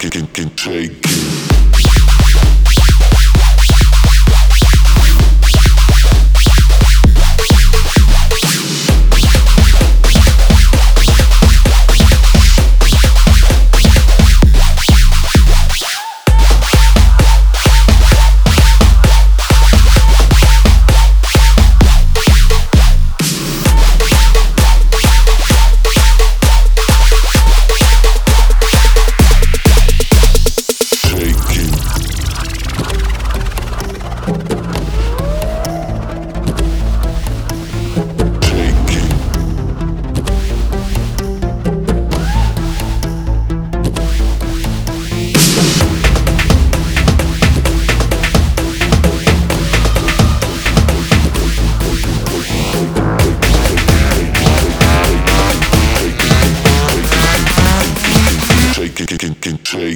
can, can, can take it. Take, take,